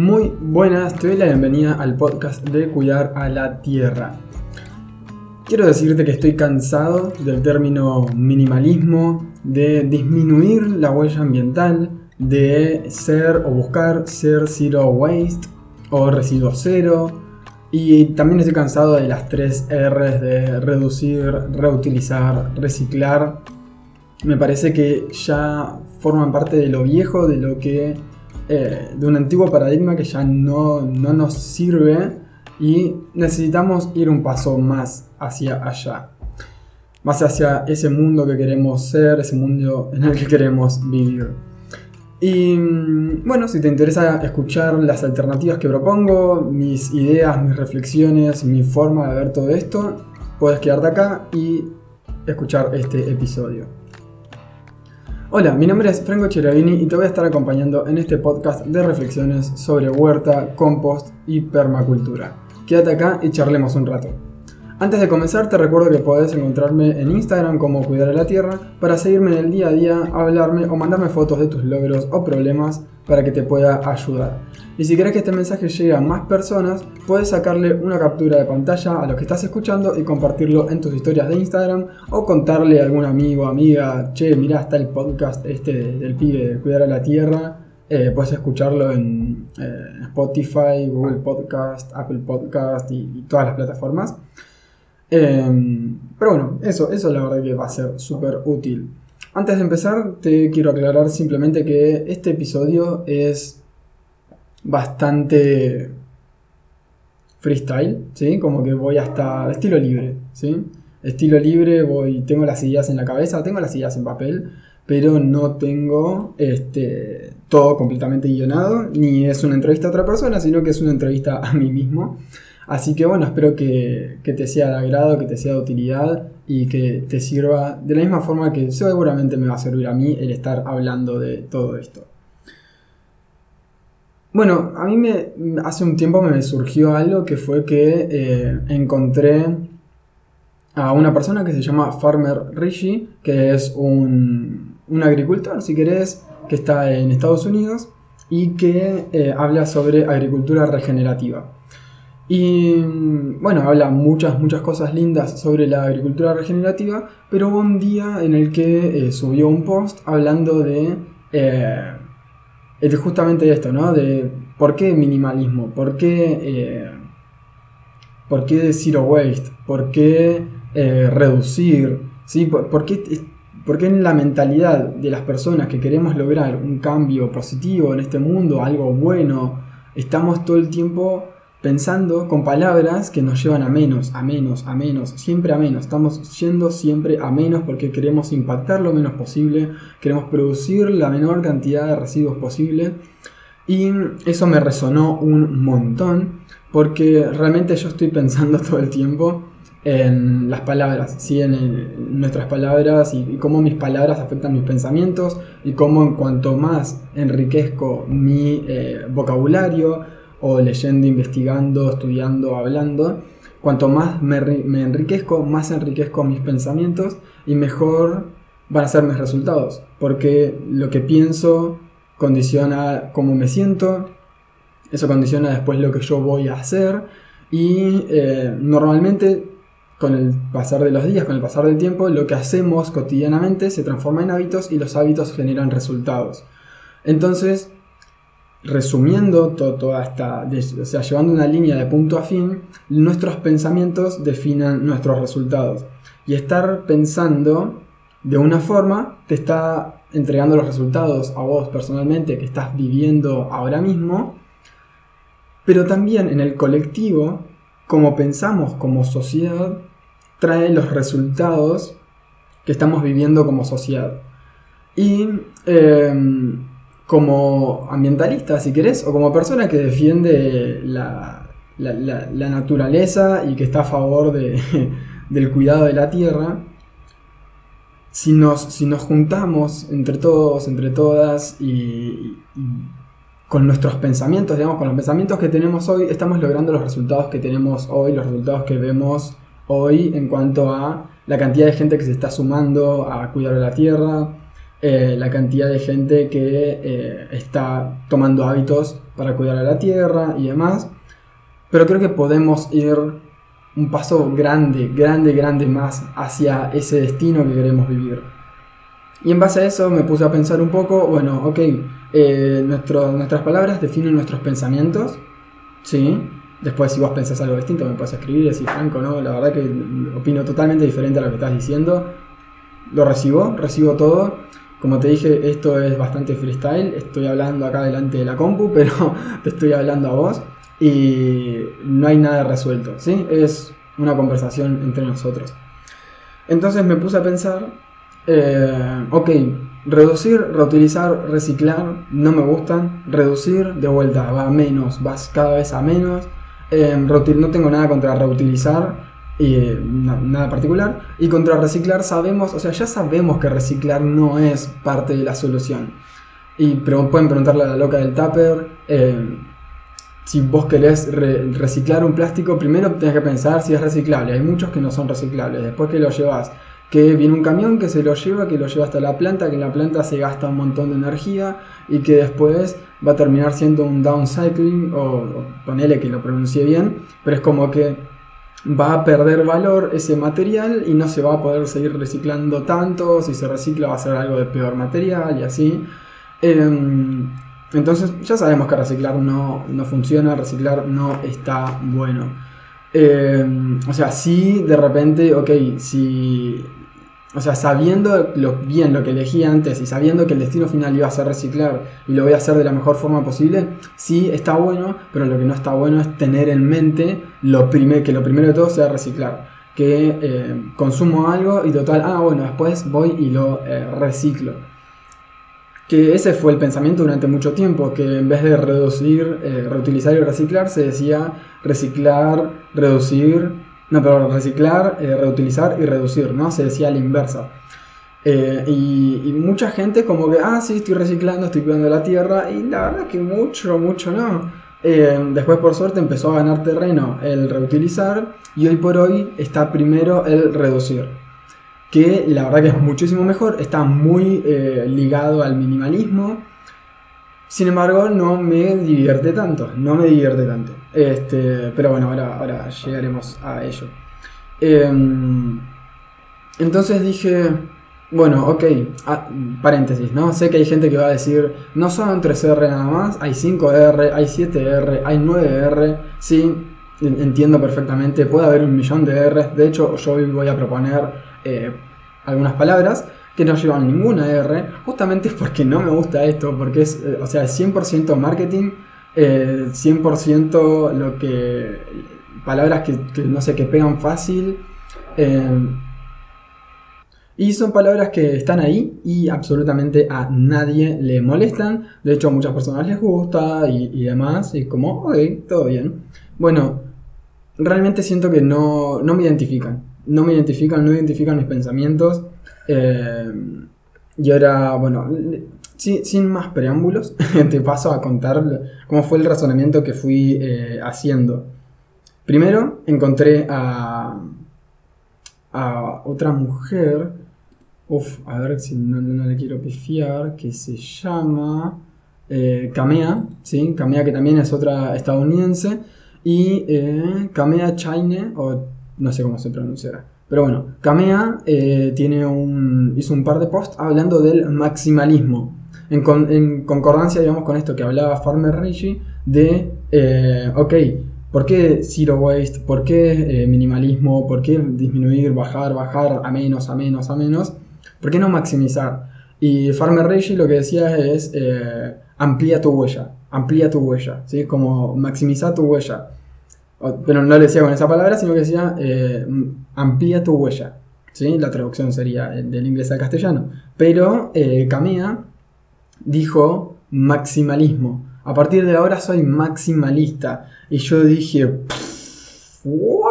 Muy buenas, te doy la bienvenida al podcast de Cuidar a la Tierra. Quiero decirte que estoy cansado del término minimalismo, de disminuir la huella ambiental, de ser o buscar ser zero waste o residuo cero. Y también estoy cansado de las tres R's de reducir, reutilizar, reciclar. Me parece que ya forman parte de lo viejo, de lo que eh, de un antiguo paradigma que ya no, nos sirve y necesitamos ir un paso más hacia allá. Más hacia ese mundo que queremos ser, ese mundo en el que queremos vivir. Y mm, bueno, si te interesa escuchar las alternativas que propongo, mis ideas, mis reflexiones, mi forma de ver todo esto, puedes quedarte acá y escuchar este episodio. Hola, mi nombre es Franco Cheravini y te voy a estar acompañando en este podcast de reflexiones sobre huerta, compost y permacultura. Quédate acá y charlemos un rato. Antes de comenzar te recuerdo que puedes encontrarme en Instagram como Cuidar a la Tierra para seguirme en el día a día, hablarme o mandarme fotos de tus logros o problemas para que te pueda ayudar. Y si querés que este mensaje llegue a más personas, puedes sacarle una captura de pantalla a lo que estás escuchando y compartirlo en tus historias de Instagram o contarle a algún amigo, amiga, che, mira, está el podcast este del pibe de Cuidar a la Tierra. Eh, puedes escucharlo en eh, Spotify, Google Podcast, Apple Podcast y, todas las plataformas. Em, pero bueno, eso, eso la verdad que va a ser súper útil. Antes de empezar, te quiero aclarar simplemente que este episodio es bastante freestyle, ¿sí? Como que voy hasta estilo libre, ¿sí? Estilo libre, voy, tengo las ideas en la cabeza, tengo las ideas en papel, pero no tengo este, todo completamente guionado, ni es una entrevista a otra persona, sino que es una entrevista a mí mismo. Así que bueno, espero que, que te sea de agrado, que te sea de utilidad y que te sirva de la misma forma que seguramente me va a servir a mí el estar hablando de todo esto. Bueno, a mí me, hace un tiempo me surgió algo que fue que eh, encontré a una persona que se llama Farmer Rishi, que es un, un agricultor, si querés, que está en Estados Unidos y que eh, habla sobre agricultura regenerativa. Y bueno, habla muchas, muchas cosas lindas sobre la agricultura regenerativa, pero hubo un día en el que eh, subió un post hablando de, eh, de justamente esto, ¿no? De por qué minimalismo, por qué, eh, por qué zero waste, por qué reducir, ¿sí? ¿Por, ¿Por qué en la mentalidad de las personas que queremos lograr un cambio positivo en este mundo, algo bueno, estamos todo el tiempo pensando con palabras que nos llevan a menos, a menos, a menos, siempre a menos. Estamos yendo siempre a menos porque queremos impactar lo menos posible, queremos producir la menor cantidad de residuos posible. Y eso me resonó un montón porque realmente yo estoy pensando todo el tiempo en las palabras, ¿sí? en, nuestras palabras y, cómo mis palabras afectan mis pensamientos y cómo en cuanto más enriquezco mi eh, vocabulario, o leyendo, investigando, estudiando, hablando, cuanto más me, enriquezco, más enriquezco mis pensamientos y mejor van a ser mis resultados. Porque lo que pienso condiciona cómo me siento, eso condiciona después lo que yo voy a hacer y eh, normalmente con el pasar de los días, con el pasar del tiempo, lo que hacemos cotidianamente se transforma en hábitos y los hábitos generan resultados. Entonces, resumiendo toda esta, o sea, llevando una línea de punto a fin, nuestros pensamientos definen nuestros resultados. Y estar pensando de una forma te está entregando los resultados a vos personalmente que estás viviendo ahora mismo, pero también en el colectivo, como pensamos como sociedad, trae los resultados que estamos viviendo como sociedad. Y em, como ambientalista, si querés, o como persona que defiende la, naturaleza y que está a favor del cuidado de la tierra, si nos, si nos juntamos entre todos, entre todas y, con nuestros pensamientos, digamos, con los pensamientos que tenemos hoy, estamos logrando los resultados que tenemos hoy, los resultados que vemos hoy en cuanto a la cantidad de gente que se está sumando a cuidar de la tierra, eh, la cantidad de gente que eh, está tomando hábitos para cuidar a la tierra y demás. Pero creo que podemos ir un paso grande, grande, grande más hacia ese destino que queremos vivir. Y en base a eso me puse a pensar un poco, bueno, ok, eh, nuestras palabras definen nuestros pensamientos, ¿sí? Después si vos pensás algo distinto me puedes escribir y decir, Franco, no, la verdad que opino totalmente diferente a lo que estás diciendo. Lo recibo, recibo todo. Como te dije, esto es bastante freestyle. Estoy hablando acá delante de la compu, pero te estoy hablando a vos. Y no hay nada resuelto, ¿sí? Es una conversación entre nosotros. Entonces me puse a pensar eh, ok, reducir, reutilizar, reciclar, no me gustan. Reducir, de vuelta, va a menos, vas cada vez a menos. Eh, no tengo nada contra reutilizar, eh, nada particular. Y contra reciclar sabemos, o sea, ya sabemos que reciclar no es parte de la solución. Y pero pueden preguntarle a la loca del tupper. Eh, si vos querés reciclar un plástico, primero tenés que pensar si es reciclable. Hay muchos que no son reciclables. Después que lo llevas que viene un camión que se lo lleva, que lo lleva hasta la planta, que en la planta se gasta un montón de energía y que después va a terminar siendo un downcycling, o, ponele que lo pronuncie bien, pero es como que va a perder valor ese material y no se va a poder seguir reciclando tanto, si se recicla va a ser algo de peor material y así. Em, entonces ya sabemos que reciclar no, no funciona, reciclar no está bueno. Em, o sea, si de repente, ok, si o sea, sabiendo lo, bien lo que elegí antes y sabiendo que el destino final iba a ser reciclar y lo voy a hacer de la mejor forma posible, sí está bueno, pero lo que no está bueno es tener en mente lo que lo primero de todo sea reciclar. Que eh, consumo algo y total, ah, bueno, después voy y lo eh, reciclo. Que ese fue el pensamiento durante mucho tiempo, que en vez de reducir, eh, reutilizar y reciclar, se decía reciclar, reducir, no, pero reciclar, eh, reutilizar y reducir, ¿no? Se decía la inversa. Eh, y, mucha gente como que, ah, sí, estoy reciclando, estoy cuidando la tierra, y la verdad que mucho, mucho no. Eh, después por suerte empezó a ganar terreno el reutilizar y hoy por hoy está primero el reducir. Que la verdad que es muchísimo mejor, está muy ligado al minimalismo sin embargo, no me divierte tanto, no me divierte tanto. Este, pero bueno, ahora, ahora llegaremos a ello. Em, entonces dije, bueno, ok, ah, paréntesis, ¿no? Sé que hay gente que va a decir, no son 3R nada más, hay 5R, hay 7R, hay 9R, sí, entiendo perfectamente, puede haber un millón de R, de hecho yo hoy voy a proponer eh, algunas palabras que no llevan ninguna R, justamente porque no me gusta esto, porque es, eh, o sea, 100% marketing, 100% eh, lo que, palabras que, no sé, que pegan fácil. Eh, y son palabras que están ahí y absolutamente a nadie le molestan. De hecho, a muchas personas les gusta y, demás. Y como, ok, todo bien. Bueno, realmente siento que no, no me identifican. No me identifican, no identifican mis pensamientos. Eh, y ahora, bueno, sin, más preámbulos, te paso a contar cómo fue el razonamiento que fui eh, haciendo. Primero encontré a, otra mujer, uf, a ver si no, le quiero pifiar, que se llama eh, Kamea, ¿sí? Kamea que también es otra estadounidense, y eh, Kamea Chaine, o no sé cómo se pronunciará. Pero bueno, Kamea eh, tiene un, hizo un par de posts hablando del maximalismo. En, concordancia, digamos, con esto que hablaba Farmer Reggie de, eh, ok, ¿por qué zero waste? ¿Por qué eh, minimalismo? ¿Por qué disminuir, bajar, bajar a menos, a menos, a menos? ¿Por qué no maximizar? Y Farmer Reggie lo que decía es, amplía tu huella, amplía tu huella, ¿sí? Como maximizar tu huella. Pero no lo decía con esa palabra, sino que decía eh, amplía tu huella. ¿sí? La traducción sería del inglés al castellano. Pero eh, dijo maximalismo. A partir de ahora soy maximalista. Y yo dije, ¿what?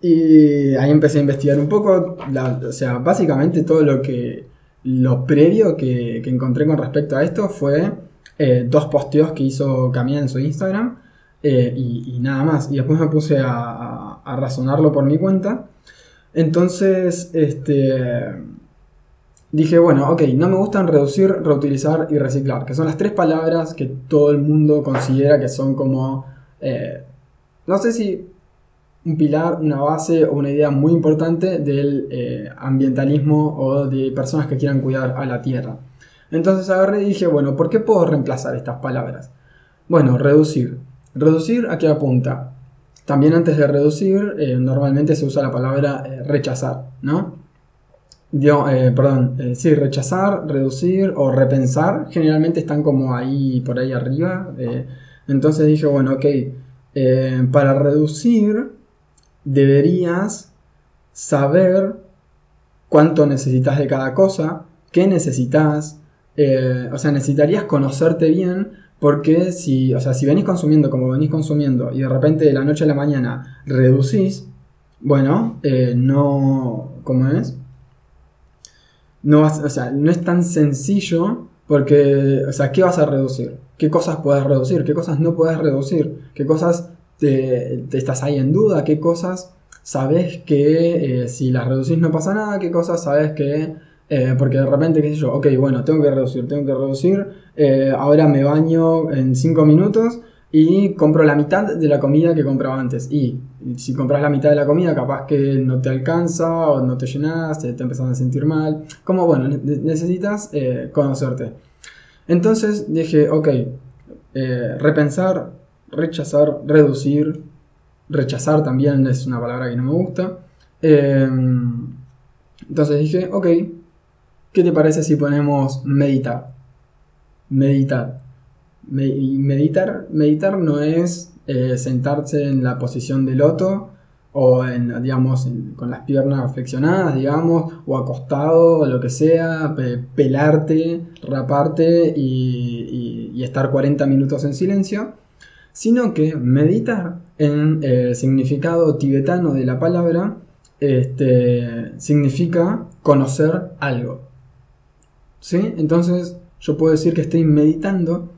Y ahí empecé a investigar un poco. o sea, básicamente todo lo que. Lo previo que, encontré con respecto a esto fue eh, dos posteos que hizo Camilla en su Instagram eh, y, nada más. Y después me puse a, razonarlo por mi cuenta. Entonces, este, dije, bueno, ok, no me gustan reducir, reutilizar y reciclar, que son las tres palabras que todo el mundo considera que son como, eh, no sé si un pilar, una base o una idea muy importante del eh, ambientalismo o de personas que quieran cuidar a la tierra. Entonces agarré y dije, bueno, ¿por qué puedo reemplazar estas palabras? Bueno, reducir. Reducir a qué apunta. También antes de reducir, eh, normalmente se usa la palabra rechazar, ¿no? Eh, perdón, eh, sí, rechazar, reducir o repensar, generalmente están como ahí, por ahí arriba. Eh, entonces dije, bueno, ok, para reducir deberías saber cuánto necesitas de cada cosa, qué necesitas, o sea, necesitarías conocerte bien porque si, o sea, si venís consumiendo como venís consumiendo y de repente de la noche a la mañana reducís, bueno, no, ¿cómo es? no, o sea, no es tan sencillo porque, o sea, ¿qué vas a reducir? ¿Qué cosas puedes reducir? ¿Qué cosas no puedes reducir? ¿Qué cosas te, estás ahí en duda? ¿Qué cosas sabes que eh, si las reducís no pasa nada? ¿Qué cosas sabes que... Eh, porque de repente, qué sé yo, ok, bueno, tengo que reducir, tengo que reducir, eh, ahora me baño en 5 minutos y compro la mitad de la comida que compraba antes. Y si compras la mitad de la comida, capaz que no te alcanza o no te llenas, te, te empezás a sentir mal. Como bueno, necesitas eh, conocerte. Entonces dije, ok, repensar, rechazar, reducir. Rechazar también es una palabra que no me gusta. Em, entonces dije, ok, ¿qué te parece si ponemos meditar? Meditar meditar, meditar no es eh, sentarse en la posición de loto o en, digamos, con las piernas flexionadas, digamos, o acostado, o lo que sea, pelarte, raparte y, estar 40 minutos en silencio, sino que meditar en el significado tibetano de la palabra este, significa conocer algo. ¿Sí? Entonces yo puedo decir que estoy meditando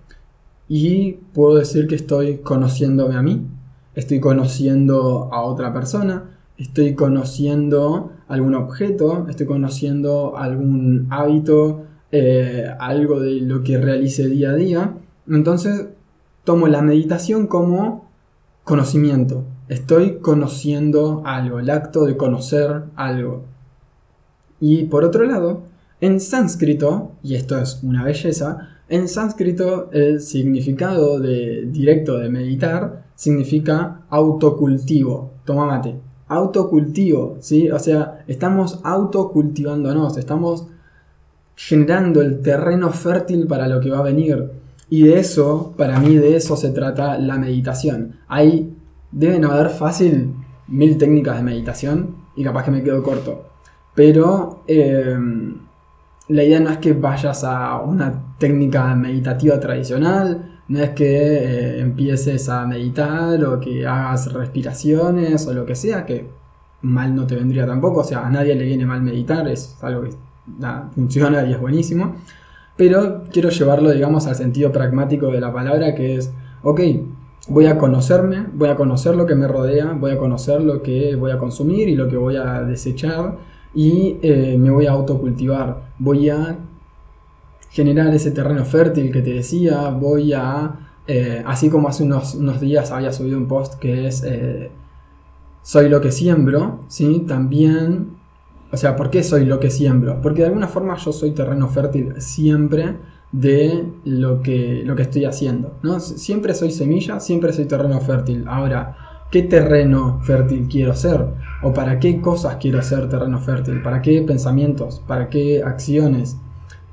y puedo decir que estoy conociéndome a mí, estoy conociendo a otra persona, estoy conociendo algún objeto, estoy conociendo algún hábito, eh, algo de lo que realice día a día. Entonces tomo la meditación como conocimiento. Estoy conociendo algo, el acto de conocer algo. Y por otro lado, en sánscrito, y esto es una belleza, en sánscrito el significado de, directo de meditar significa autocultivo. Toma. Autocultivo, ¿sí? O sea, estamos autocultivándonos, estamos generando el terreno fértil para lo que va a venir. Y de eso, para mí, de eso se trata la meditación. Hay, deben haber fácil mil técnicas de meditación y capaz que me quedo corto. Pero eh, la idea no es que vayas a una técnica meditativa tradicional, no es que eh, empieces a meditar o que hagas respiraciones o lo que sea, que mal no te vendría tampoco, o sea, a nadie le viene mal meditar, es algo que funciona y es buenísimo, pero quiero llevarlo, digamos, al sentido pragmático de la palabra, que es, ok, voy a conocerme, voy a conocer lo que me rodea, voy a conocer lo que voy a consumir y lo que voy a desechar, y eh, me voy a autocultivar, voy a generar ese terreno fértil que te decía, voy a, eh, así como hace unos, días había subido un post que es, eh, soy lo que siembro, ¿sí? También, o sea, ¿por qué soy lo que siembro? Porque de alguna forma yo soy terreno fértil siempre de lo que, lo que estoy haciendo, ¿no? Siempre soy semilla, siempre soy terreno fértil. Ahora, qué terreno fértil quiero ser o para qué cosas quiero ser terreno fértil, para qué pensamientos, para qué acciones,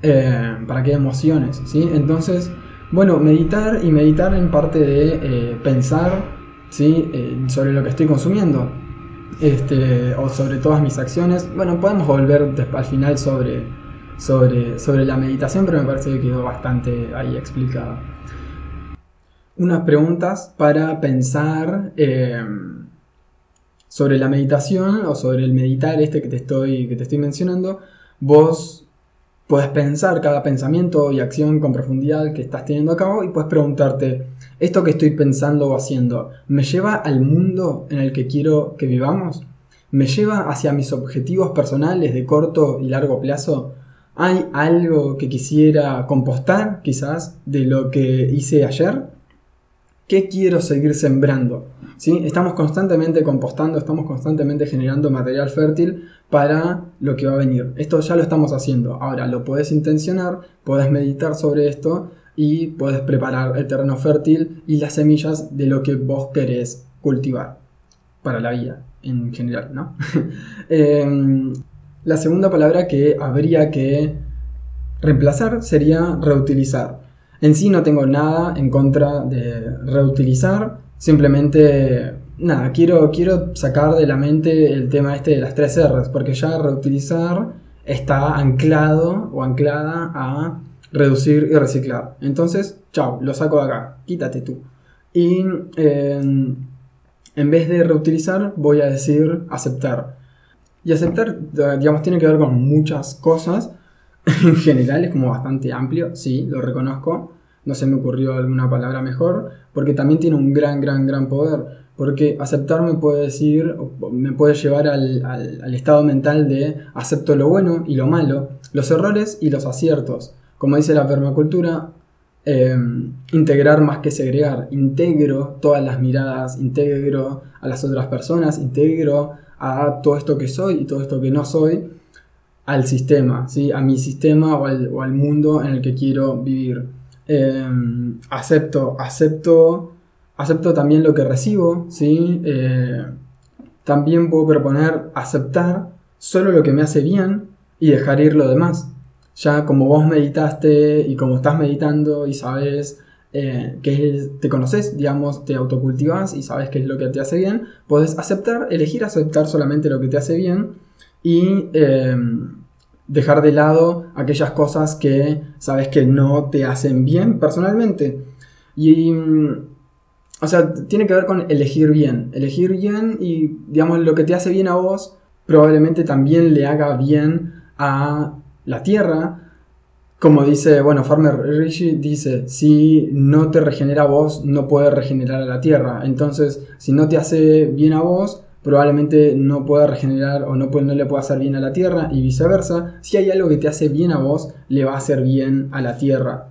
eh, para qué emociones, ¿sí? Entonces, bueno, meditar y meditar en parte de eh, pensar, ¿sí? Eh, sobre lo que estoy consumiendo, este, o sobre todas mis acciones. Bueno, podemos volver al final sobre, sobre, sobre la meditación, pero me parece que quedó bastante ahí explicado unas preguntas para pensar em, sobre la meditación o sobre el meditar este que te estoy, que te estoy mencionando. Vos puedes pensar cada pensamiento y acción con profundidad que estás teniendo a cabo y puedes preguntarte, ¿esto que estoy pensando o haciendo me lleva al mundo en el que quiero que vivamos? ¿Me lleva hacia mis objetivos personales de corto y largo plazo? ¿Hay algo que quisiera compostar, quizás, de lo que hice ayer? ¿Qué quiero seguir sembrando? ¿Sí? Estamos constantemente compostando, estamos constantemente generando material fértil para lo que va a venir. Esto ya lo estamos haciendo. Ahora lo puedes intencionar, puedes meditar sobre esto y puedes preparar el terreno fértil y las semillas de lo que vos querés cultivar para la vida en general, ¿no? Em, la segunda palabra que habría que reemplazar sería reutilizar. En sí no tengo nada en contra de reutilizar, simplemente nada, quiero, quiero sacar de la mente el tema este de las tres R's, porque ya reutilizar está anclado o anclada a reducir y reciclar. Entonces, chao, lo saco de acá, quítate tú. Y em, en vez de reutilizar, voy a decir aceptar. Y aceptar, digamos, tiene que ver con muchas cosas. en general es como bastante amplio, sí, lo reconozco. No se me ocurrió alguna palabra mejor, porque también tiene un gran, gran, gran poder. Porque aceptar me puede decir, me puede llevar al, al estado mental de acepto lo bueno y lo malo, los errores y los aciertos. Como dice la permacultura, Em, integrar más que segregar. Integro todas las miradas, integro a las otras personas, integro a todo esto que soy y todo esto que no soy al sistema, ¿sí? a mi sistema o al, mundo en el que quiero vivir. Em, acepto, acepto, acepto también lo que recibo, ¿sí? Eh, también puedo proponer aceptar solo lo que me hace bien y dejar ir lo demás ya como vos meditaste y como estás meditando y sabes eh, que te conoces, digamos, te autocultivas y sabes qué es lo que te hace bien, puedes aceptar, elegir aceptar solamente lo que te hace bien y em, dejar de lado aquellas cosas que sabes que no te hacen bien personalmente. Y, o sea, tiene que ver con elegir bien, elegir bien y, digamos, lo que te hace bien a vos probablemente también le haga bien a la tierra. Como dice, bueno, Farmer Rishi dice, si no te regenera a vos, no puede regenerar a la tierra. Entonces, si no te hace bien a vos, probablemente no pueda regenerar o no, no le pueda hacer bien a la tierra y viceversa. Si hay algo que te hace bien a vos, le va a hacer bien a la tierra.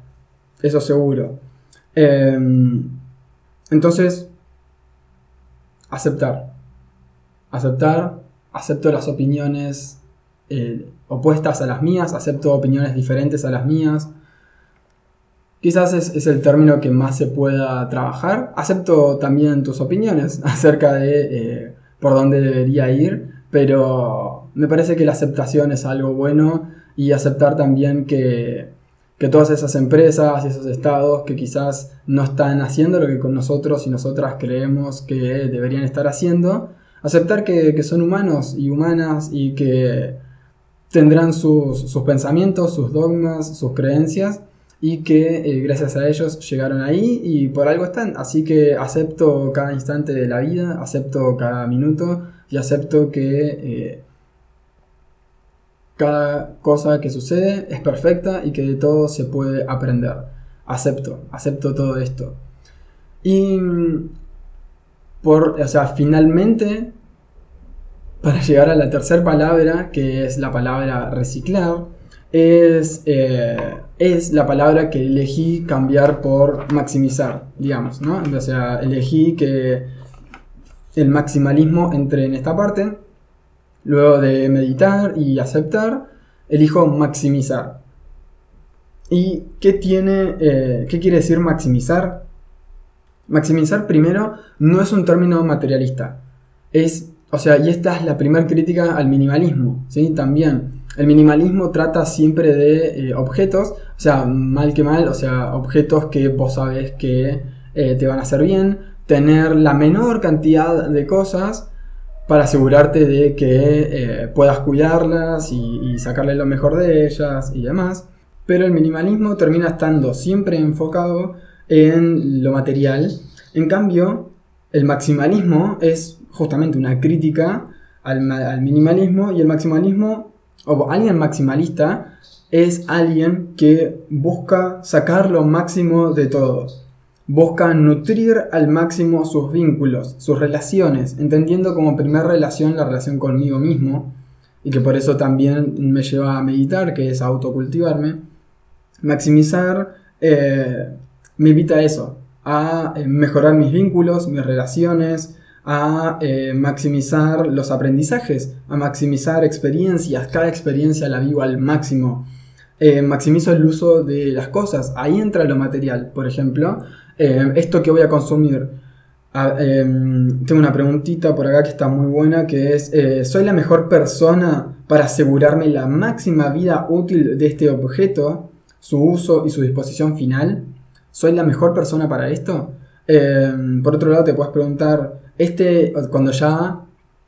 Eso seguro. Em, entonces, aceptar. Aceptar, acepto las opiniones eh, opuestas a las mías, acepto opiniones diferentes a las mías. Quizás es, el término que más se pueda trabajar. Acepto también tus opiniones acerca de eh, por dónde debería ir, pero me parece que la aceptación es algo bueno y aceptar también que, que todas esas empresas y esos estados que quizás no están haciendo lo que con nosotros y nosotras creemos que deberían estar haciendo, aceptar que, que son humanos y humanas y que tendrán sus, pensamientos, sus dogmas, sus creencias y que eh, gracias a ellos llegaron ahí y por algo están. Así que acepto cada instante de la vida, acepto cada minuto y acepto que eh, cada cosa que sucede es perfecta y que de todo se puede aprender. Acepto, acepto todo esto. Y por, o sea, finalmente para llegar a la tercera palabra, que es la palabra reciclar, es, eh, es la palabra que elegí cambiar por maximizar, digamos, ¿no? O sea, elegí que el maximalismo entre en esta parte, luego de meditar y aceptar, elijo maximizar. ¿Y qué tiene, eh, qué quiere decir maximizar? Maximizar primero no es un término materialista, es o sea, y esta es la primera crítica al minimalismo, ¿sí? También. El minimalismo trata siempre de eh, objetos, o sea, mal que mal, o sea, objetos que vos sabes que eh, te van a hacer bien, tener la menor cantidad de cosas para asegurarte de que eh, puedas cuidarlas y, y sacarle lo mejor de ellas y demás. Pero el minimalismo termina estando siempre enfocado en lo material. En cambio, el maximalismo es justamente una crítica al, minimalismo y el maximalismo, o alguien maximalista, es alguien que busca sacar lo máximo de todo. Busca nutrir al máximo sus vínculos, sus relaciones, entendiendo como primera relación la relación conmigo mismo, y que por eso también me lleva a meditar, que es autocultivarme. Maximizar eh, me invita a eso, a eh, mejorar mis vínculos, mis relaciones, a eh, maximizar los aprendizajes, a maximizar experiencias, cada experiencia la vivo al máximo. maximizo el uso de las cosas, ahí entra lo material, por ejemplo, esto que voy a consumir. Ah, em, tengo una preguntita por acá que está muy buena, que es, ¿soy la mejor persona para asegurarme la máxima vida útil de este objeto? su uso y su disposición final, ¿soy la mejor persona para esto? Em, por otro lado, te puedes preguntar, este, cuando ya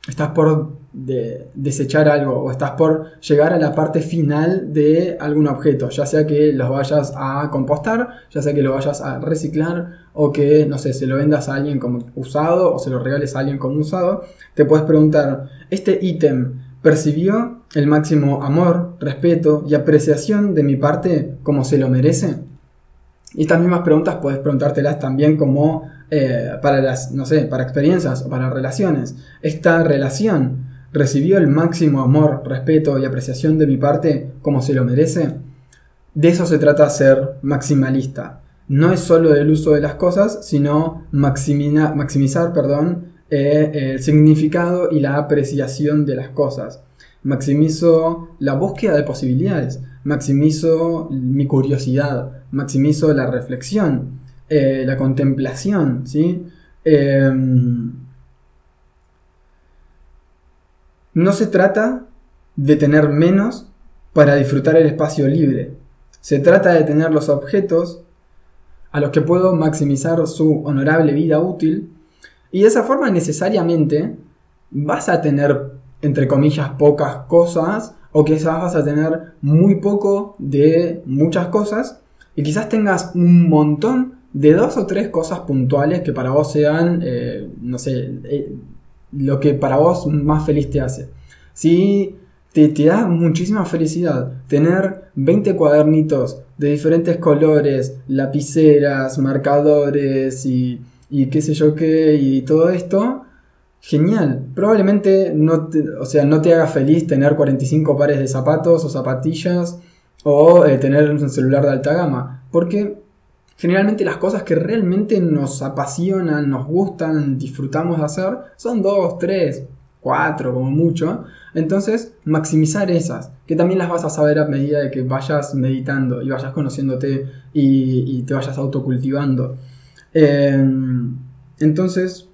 estás por desechar algo o estás por llegar a la parte final de algún objeto, ya sea que los vayas a compostar, ya sea que lo vayas a reciclar o que, no sé, se lo vendas a alguien como usado o se lo regales a alguien como usado, te puedes preguntar, ¿este ítem percibió el máximo amor, respeto y apreciación de mi parte como se lo merece? Y estas mismas preguntas puedes preguntártelas también como eh, para las, no sé, para experiencias o para relaciones. ¿Esta relación recibió el máximo amor, respeto y apreciación de mi parte como se lo merece? De eso se trata ser maximalista. No es solo del uso de las cosas, sino maximizar perdón, eh, el significado y la apreciación de las cosas. Maximizo la búsqueda de posibilidades, maximizo mi curiosidad, maximizo la reflexión, eh, la contemplación, ¿sí? Em, no se trata de tener menos para disfrutar el espacio libre. Se trata de tener los objetos a los que puedo maximizar su honorable vida útil y de esa forma necesariamente vas a tener, entre comillas, pocas cosas o quizás vas a tener muy poco de muchas cosas y quizás tengas un montón de dos o tres cosas puntuales que para vos sean, eh, no sé, eh, lo que para vos más feliz te hace. Si te, te, da muchísima felicidad tener 20 cuadernitos de diferentes colores, lapiceras, marcadores y y qué sé yo qué, y todo esto, genial. Probablemente no te, o sea, no te haga feliz tener 45 pares de zapatos o zapatillas o eh, tener un celular de alta gama, porque generalmente las cosas que realmente nos apasionan, nos gustan, disfrutamos de hacer, son dos, tres, cuatro como mucho. Entonces, maximizar esas, que también las vas a saber a medida de que vayas meditando y vayas conociéndote y, y te vayas autocultivando. Em, entonces,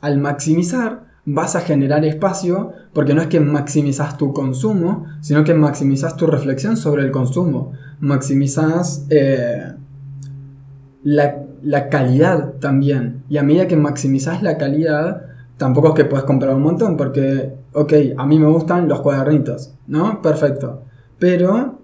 al maximizar, vas a generar espacio porque no es que maximizas tu consumo, sino que maximizas tu reflexión sobre el consumo. Maximizas eh, la, calidad también. Y a medida que maximizas la calidad, tampoco es que puedes comprar un montón, porque, ok, a mí me gustan los cuadernitos, ¿no? Perfecto. Pero,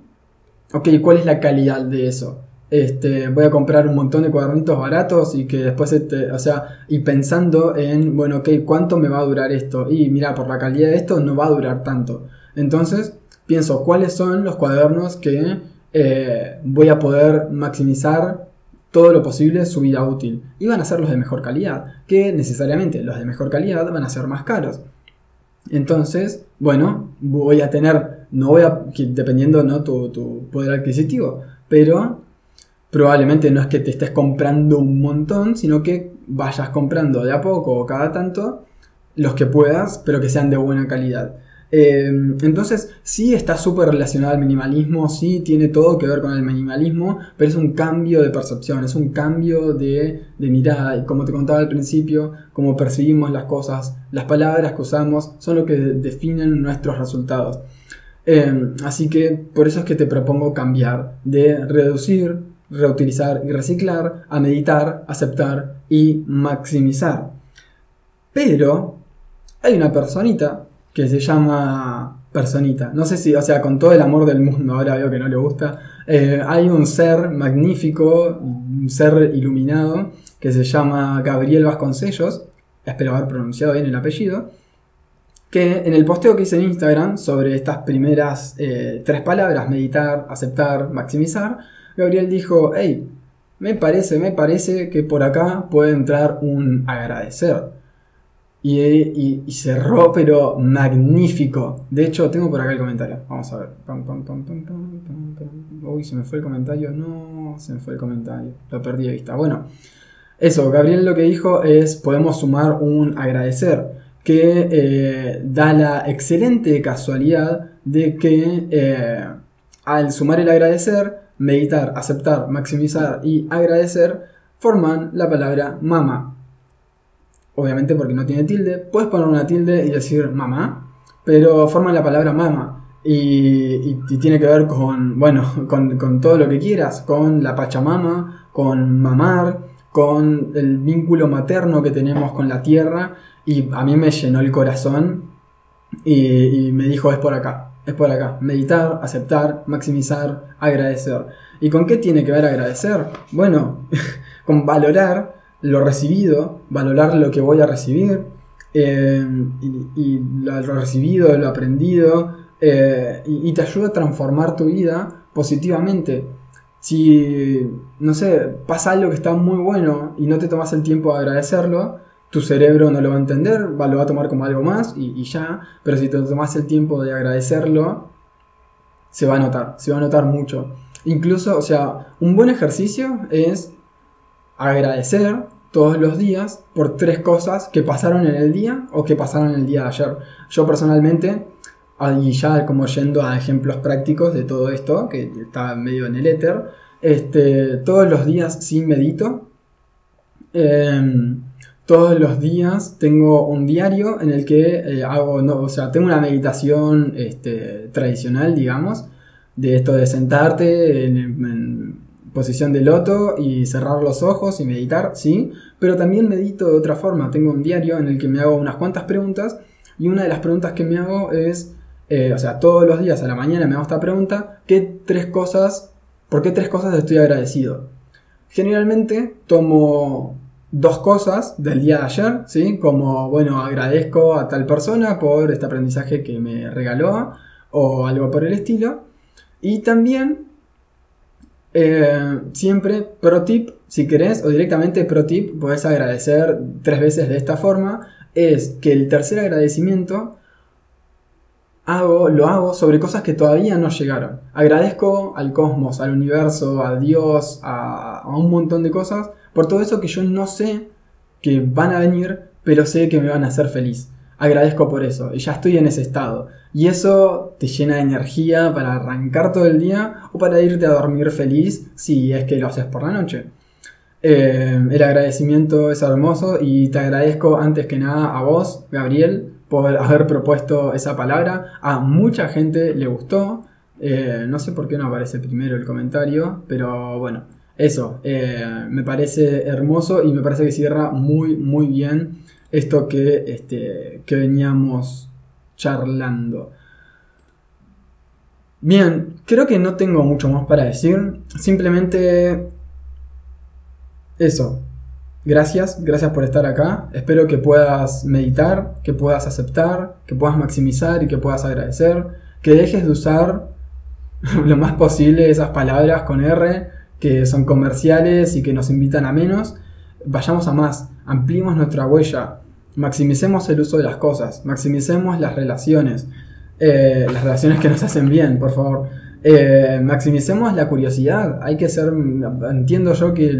ok, ¿cuál es la calidad de eso? Este, voy a comprar un montón de cuadernitos baratos y que después, este, o sea, y pensando en, bueno, ok, ¿cuánto me va a durar esto? Y mira, por la calidad de esto no va a durar tanto. Entonces, pienso, ¿cuáles son los cuadernos que eh, voy a poder maximizar todo lo posible su vida útil? Y van a ser los de mejor calidad, que necesariamente los de mejor calidad van a ser más caros. Entonces, bueno, voy a tener, no voy a, dependiendo, ¿no? Tu, tu poder adquisitivo, pero probablemente no es que te estés comprando un montón, sino que vayas comprando de a poco o cada tanto los que puedas, pero que sean de buena calidad. Eh, entonces, sí está súper relacionado al minimalismo, sí tiene todo que ver con el minimalismo, pero es un cambio de percepción, es un cambio de, mirada. Y como te contaba al principio, cómo percibimos las cosas, las palabras que usamos son lo que definen nuestros resultados. Eh, así que por eso es que te propongo cambiar, de reducir reutilizar y reciclar, a meditar, aceptar y maximizar. Pero hay una personita que se llama personita. No sé si, o sea, con todo el amor del mundo, ahora veo que no le gusta. Eh, hay un ser magnífico, un ser iluminado, que se llama Gabriel Vasconcellos. Espero haber pronunciado bien el apellido. Que en el posteo que hice en Instagram sobre estas primeras eh, tres palabras, meditar, aceptar, maximizar, Gabriel dijo, hey, me parece, me parece que por acá puede entrar un agradecer. y, cerró, pero magnífico. De hecho, tengo por acá el comentario. Vamos a ver. Uy, se me fue el comentario. No, se me fue el comentario. Lo perdí de vista. Bueno, eso, Gabriel lo que dijo es, podemos sumar un agradecer, que eh, da la excelente casualidad de que eh, al sumar el agradecer, meditar, aceptar, maximizar y agradecer, forman la palabra mama obviamente porque no tiene tilde, puedes poner una tilde y decir mamá, pero forma la palabra mama. Y, tiene que ver con, bueno, con, todo lo que quieras, con la Pachamama, con mamar, con el vínculo materno que tenemos con la tierra. Y a mí me llenó el corazón y me dijo, es por acá, es por acá. Meditar, aceptar, maximizar, agradecer. ¿Y con qué tiene que ver agradecer? Bueno, con valorar lo recibido, valorar lo que voy a recibir, eh, y, lo, recibido, lo aprendido, eh, y, te ayuda a transformar tu vida positivamente. Si, no sé, pasa algo que está muy bueno y no te tomas el tiempo de agradecerlo, tu cerebro no lo va a entender, lo va a tomar como algo más y, y ya, pero si te tomas el tiempo de agradecerlo, se va a notar, se va a notar mucho. Incluso, o sea, un buen ejercicio es agradecer todos los días por tres cosas que pasaron en el día o que pasaron en el día de ayer. Yo personalmente, y ya como yendo a ejemplos prácticos de todo esto, que está medio en el éter, este, todos los días sí medito. Em, todos los días tengo un diario en el que eh, hago, o sea, tengo una meditación este, tradicional, digamos, de esto de sentarte en posición de loto y cerrar los ojos y meditar, sí, pero también medito de otra forma. Tengo un diario en el que me hago unas cuantas preguntas y una de las preguntas que me hago es, eh, o sea, todos los días a la mañana me hago esta pregunta, ¿qué tres cosas, por qué tres cosas estoy agradecido? Generalmente tomo dos cosas del día de ayer, ¿sí? Como, bueno, agradezco a tal persona por este aprendizaje que me regaló o algo por el estilo. Y también eh, siempre pro tip, si querés, o directamente pro tip, podés agradecer tres veces de esta forma, es que el tercer agradecimiento hago, lo hago sobre cosas que todavía no llegaron. Agradezco al cosmos, al universo, a Dios, a, a un montón de cosas, por todo eso que yo no sé que van a venir, pero sé que me van a hacer feliz agradezco por eso, y ya estoy en ese estado. Y eso te llena de energía para arrancar todo el día o para irte a dormir feliz si es que lo haces por la noche. Eh, el agradecimiento es hermoso y te agradezco antes que nada a vos, Gabriel, por haber propuesto esa palabra. A mucha gente le gustó. Eh, no sé por qué no aparece primero el comentario, pero bueno, eso, eh, me parece hermoso y me parece que cierra muy, muy bien esto que, este, que veníamos charlando. Bien, creo que no tengo mucho más para decir. Simplemente eso. Gracias, gracias por estar acá. Espero que puedas meditar, que puedas aceptar, que puedas maximizar y que puedas agradecer. Que dejes de usar lo más posible esas palabras con R que son comerciales y que nos invitan a menos. Vayamos a más, ampliemos nuestra huella, maximicemos el uso de las cosas, maximicemos las relaciones, eh, las relaciones que nos hacen bien, por favor. Eh, maximicemos la curiosidad, hay que ser, entiendo yo que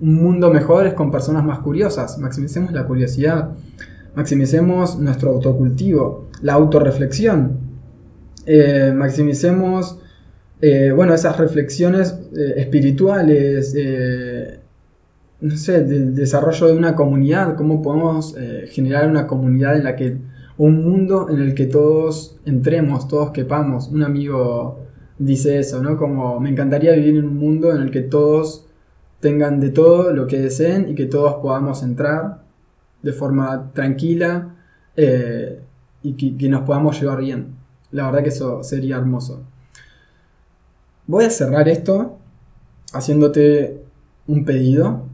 un mundo mejor es con personas más curiosas, maximicemos la curiosidad, maximicemos nuestro autocultivo, la autorreflexión, eh, maximicemos, bueno, esas reflexiones espirituales, no sé, del desarrollo de una comunidad, cómo podemos eh, generar una comunidad en la que, un mundo en el que todos entremos, todos quepamos. Un amigo dice eso, ¿no? Como me encantaría vivir en un mundo en el que todos tengan de todo lo que deseen y que todos podamos entrar de forma tranquila eh, y que, que nos podamos llevar bien. La verdad que eso sería hermoso. Voy a cerrar esto haciéndote un pedido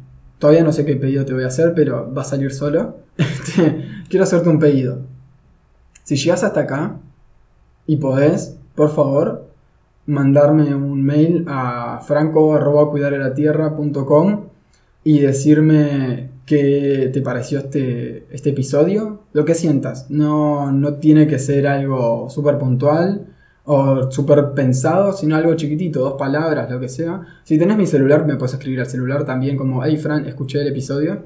Todavía no sé qué pedido te voy a hacer, pero va a salir solo. Este, quiero hacerte un pedido. Si llegas hasta acá y podés, por favor, mandarme un mail a franco.cuidarelatierra.com y decirme qué te pareció este, este episodio, lo que sientas. No, no tiene que ser algo súper puntual o súper pensado, sino algo chiquitito, dos palabras, lo que sea. Si tenés mi celular, me puedes escribir al celular también como, hey Fran, escuché el episodio.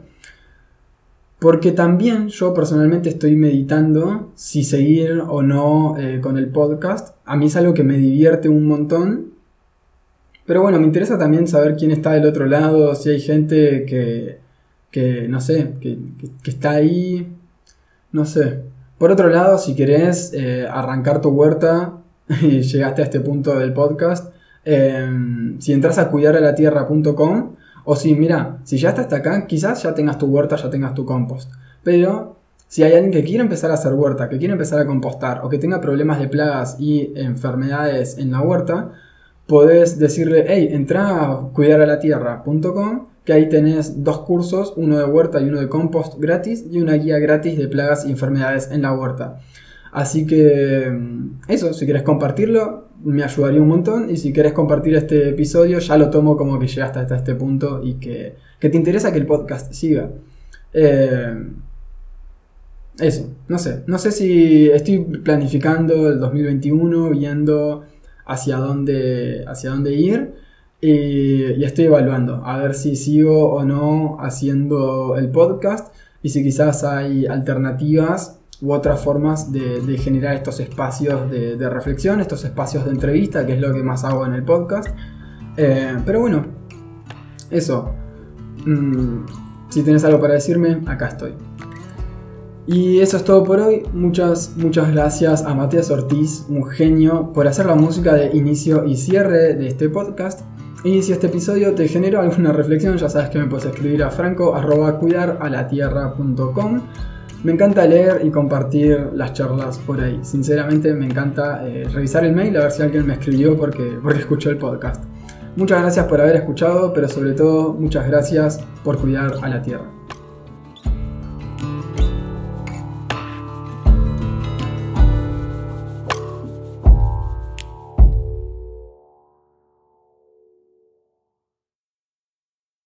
Porque también yo personalmente estoy meditando si seguir o no eh, con el podcast. A mí es algo que me divierte un montón. Pero bueno, me interesa también saber quién está del otro lado, si hay gente que, que no sé, que, está ahí, no sé. Por otro lado, si querés eh, arrancar tu huerta y llegaste a este punto del podcast, em, si entras a cuidarala-tierra.com o si, mira, si ya estás hasta acá, quizás ya tengas tu huerta, ya tengas tu compost. Pero si hay alguien que quiere empezar a hacer huerta, que quiere empezar a compostar o que tenga problemas de plagas y enfermedades en la huerta, podés decirle, hey, entra a cuidarala-tierra.com que ahí tenés dos cursos, uno de huerta y uno de compost gratis y una guía gratis de plagas y enfermedades en la huerta. Así que mm, eso, si quieres compartirlo, me ayudaría un montón. Y si quieres compartir este episodio, ya lo tomo como que llegaste hasta este punto y que, te interesa que el podcast siga. Eh, eso, no sé. No sé si estoy planificando el 2021, viendo hacia dónde, hacia dónde ir. Y, estoy evaluando a ver si sigo o no haciendo el podcast y si quizás hay alternativas u otras formas de, generar estos espacios de, reflexión, estos espacios de entrevista, que es lo que más hago en el podcast. Eh, pero bueno, eso. Mm, si tienes algo para decirme, acá estoy. Y eso es todo por hoy. Muchas, muchas gracias a Matías Ortiz, un genio, por hacer la música de inicio y cierre de este podcast. Y si este episodio te generó alguna reflexión, ya sabes que me puedes escribir a franco Me encanta leer y compartir las charlas por ahí. Sinceramente me encanta eh, revisar el mail a ver si alguien me escribió porque, porque escuchó el podcast. Muchas gracias por haber escuchado, pero sobre todo muchas gracias por cuidar a la tierra.